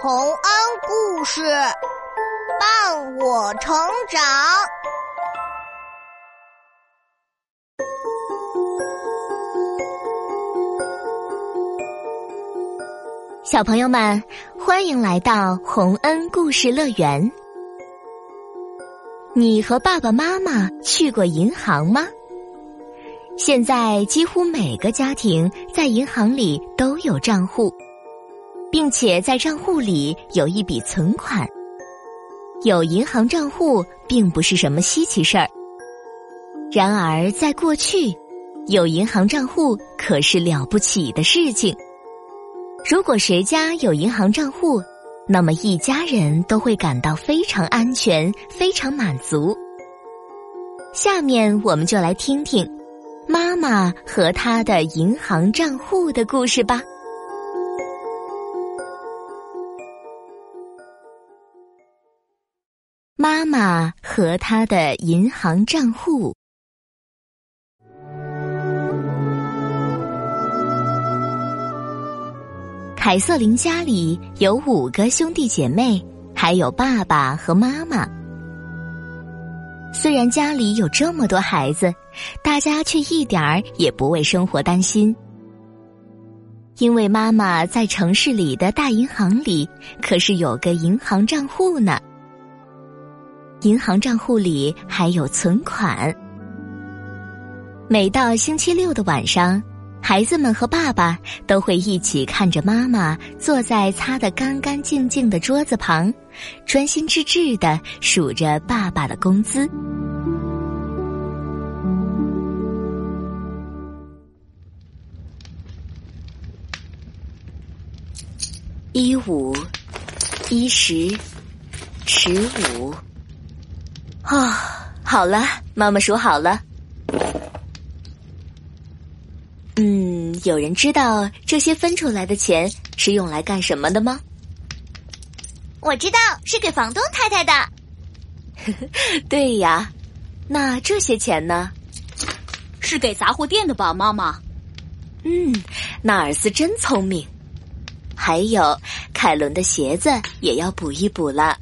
洪恩故事伴我成长。小朋友们，欢迎来到洪恩故事乐园。你和爸爸妈妈去过银行吗？现在几乎每个家庭在银行里都有账户，并且在账户里有一笔存款。有银行账户并不是什么稀奇事儿。然而，在过去，有银行账户可是了不起的事情。如果谁家有银行账户，那么一家人都会感到非常安全、非常满足。下面我们就来听听妈妈和她的银行账户的故事吧。妈妈和她的银行账户。凯瑟琳家里有五个兄弟姐妹，还有爸爸和妈妈。虽然家里有这么多孩子，大家却一点儿也不为生活担心，因为妈妈在城市里的大银行里可是有个银行账户呢。银行账户里还有存款。每到星期六的晚上。孩子们和爸爸都会一起看着妈妈坐在擦得干干净净的桌子旁，专心致志的数着爸爸的工资。一五，一十，十五。啊，好了，妈妈数好了。嗯，有人知道这些分出来的钱是用来干什么的吗？我知道是给房东太太的。对呀，那这些钱呢？是给杂货店的吧，妈妈？嗯，纳尔斯真聪明。还有凯伦的鞋子也要补一补了。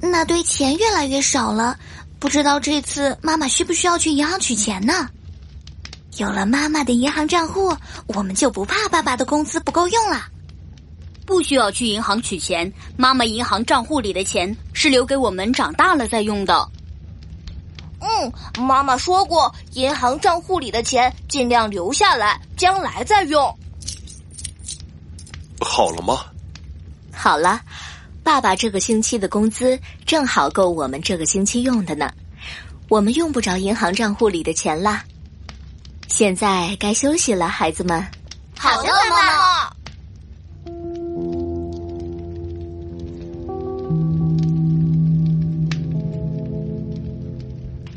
那堆钱越来越少了，不知道这次妈妈需不需要去银行取钱呢？有了妈妈的银行账户，我们就不怕爸爸的工资不够用了。不需要去银行取钱，妈妈银行账户里的钱是留给我们长大了再用的。嗯，妈妈说过，银行账户里的钱尽量留下来，将来再用。好了吗？好了，爸爸这个星期的工资正好够我们这个星期用的呢，我们用不着银行账户里的钱啦。现在该休息了，孩子们。好的，妈妈。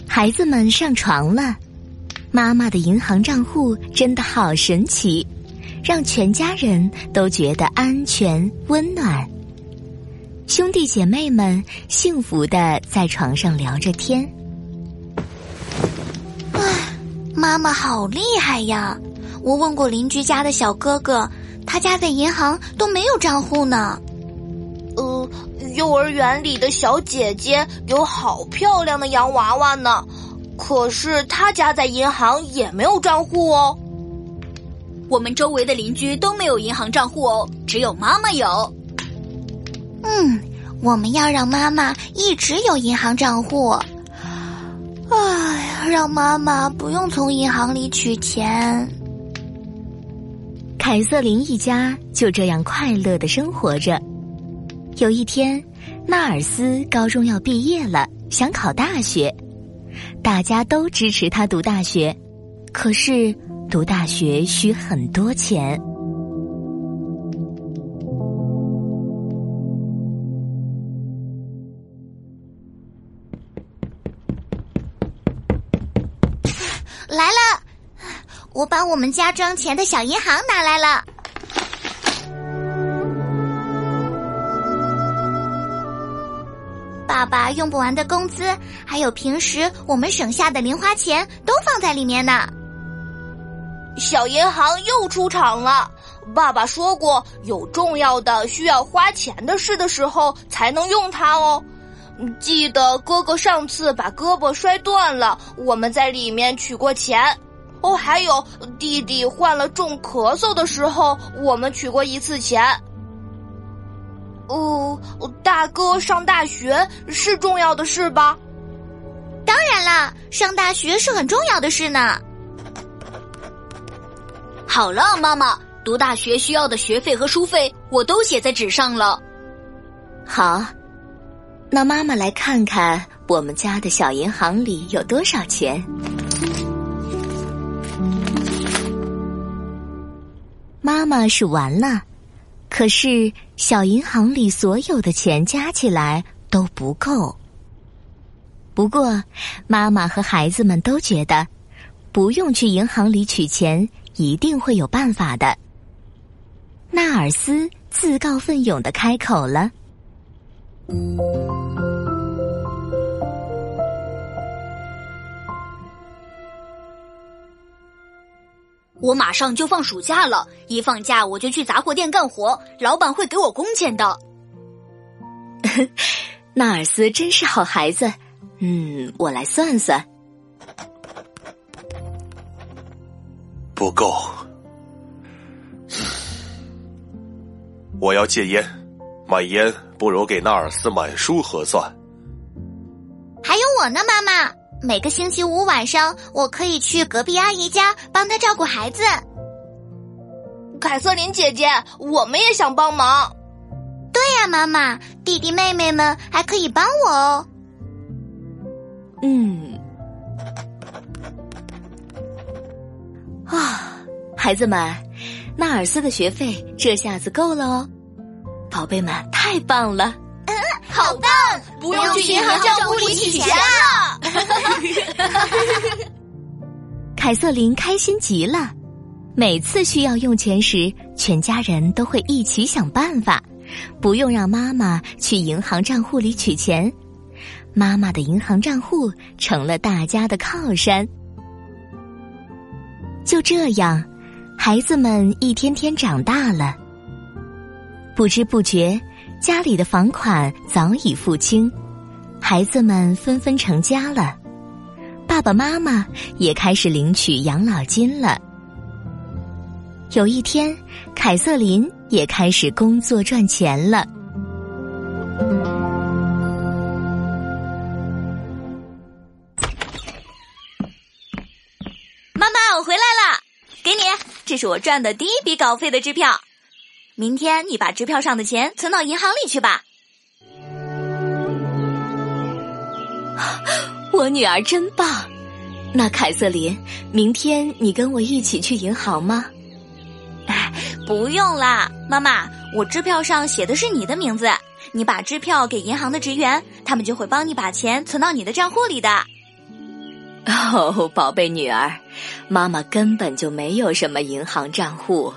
孩子们上床了。妈妈的银行账户真的好神奇，让全家人都觉得安全温暖。兄弟姐妹们幸福的在床上聊着天。妈妈好厉害呀！我问过邻居家的小哥哥，他家在银行都没有账户呢。呃，幼儿园里的小姐姐有好漂亮的洋娃娃呢，可是他家在银行也没有账户哦。我们周围的邻居都没有银行账户哦，只有妈妈有。嗯，我们要让妈妈一直有银行账户。哎，让妈妈不用从银行里取钱。凯瑟琳一家就这样快乐的生活着。有一天，纳尔斯高中要毕业了，想考大学，大家都支持他读大学，可是读大学需很多钱。我把我们家装钱的小银行拿来了。爸爸用不完的工资，还有平时我们省下的零花钱，都放在里面呢。小银行又出场了，爸爸说过，有重要的需要花钱的事的时候才能用它哦。记得哥哥上次把胳膊摔断了，我们在里面取过钱。哦，还有弟弟患了重咳嗽的时候，我们取过一次钱。哦，大哥上大学是重要的事吧？当然啦，上大学是很重要的事呢。好了，妈妈，读大学需要的学费和书费我都写在纸上了。好，那妈妈来看看我们家的小银行里有多少钱。妈妈数完了，可是小银行里所有的钱加起来都不够。不过，妈妈和孩子们都觉得不用去银行里取钱，一定会有办法的。纳尔斯自告奋勇的开口了。我马上就放暑假了，一放假我就去杂货店干活，老板会给我工钱的。纳尔斯真是好孩子，嗯，我来算算，不够。我要戒烟，买烟不如给纳尔斯买书合算。还有我呢，妈妈。每个星期五晚上，我可以去隔壁阿姨家帮她照顾孩子。凯瑟琳姐姐，我们也想帮忙。对呀，妈妈，弟弟妹妹们还可以帮我哦。嗯，啊，孩子们，纳尔斯的学费这下子够了哦。宝贝们，太棒了！嗯，好棒，不用去银行账户里取钱了。凯瑟琳开心极了。每次需要用钱时，全家人都会一起想办法，不用让妈妈去银行账户里取钱。妈妈的银行账户成了大家的靠山。就这样，孩子们一天天长大了。不知不觉，家里的房款早已付清。孩子们纷纷成家了，爸爸妈妈也开始领取养老金了。有一天，凯瑟琳也开始工作赚钱了。妈妈，我回来了，给你，这是我赚的第一笔稿费的支票。明天你把支票上的钱存到银行里去吧。我女儿真棒，那凯瑟琳，明天你跟我一起去银行吗？哎，不用啦，妈妈，我支票上写的是你的名字，你把支票给银行的职员，他们就会帮你把钱存到你的账户里的。哦，宝贝女儿，妈妈根本就没有什么银行账户，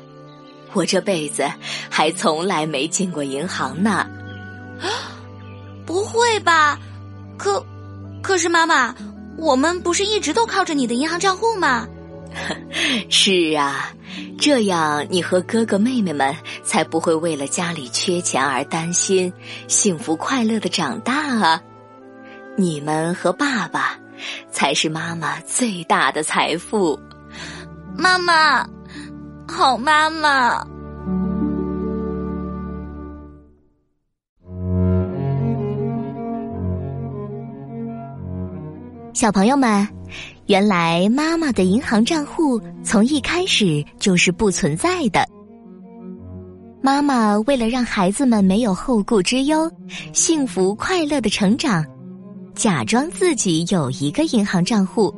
我这辈子还从来没进过银行呢。不会吧？可。可是妈妈，我们不是一直都靠着你的银行账户吗？是啊，这样你和哥哥妹妹们才不会为了家里缺钱而担心，幸福快乐的长大啊！你们和爸爸才是妈妈最大的财富。妈妈，好妈妈。小朋友们，原来妈妈的银行账户从一开始就是不存在的。妈妈为了让孩子们没有后顾之忧，幸福快乐的成长，假装自己有一个银行账户。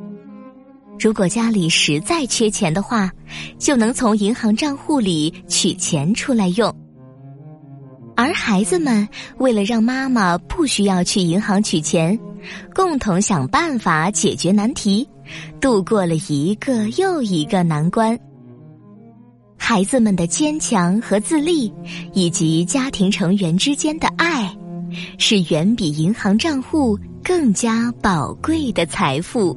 如果家里实在缺钱的话，就能从银行账户里取钱出来用。而孩子们为了让妈妈不需要去银行取钱，共同想办法解决难题，度过了一个又一个难关。孩子们的坚强和自立，以及家庭成员之间的爱，是远比银行账户更加宝贵的财富。